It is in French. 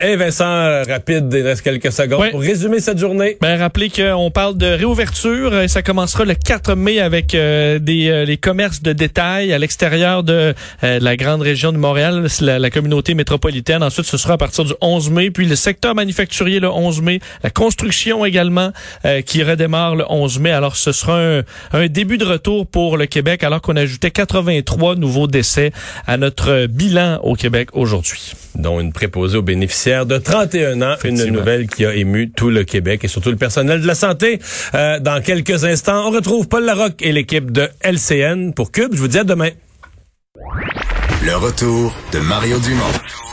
Et Vincent, rapide, il reste quelques secondes Ouais. pour résumer cette journée. Ben, rappelez qu'on parle de réouverture et ça commencera le 4 mai avec euh, des euh, les commerces de détail à l'extérieur de euh, la grande région de Montréal, la, la communauté métropolitaine. Ensuite, ce sera à partir du 11 mai, puis le secteur manufacturier le 11 mai, la construction également euh, qui redémarre le 11 mai. Alors, ce sera un, un début de retour pour le Québec alors qu'on ajoutait 83 nouveaux décès à notre bilan au Québec aujourd'hui. Dont une préposée aux bénéficiaires de 31 ans, une nouvelle qui a ému tout le Québec et surtout le personnel de la santé. Euh, dans quelques instants, on retrouve Paul Larocque et l'équipe de LCN pour Cube. Je vous dis à demain. Le retour de Mario Dumont.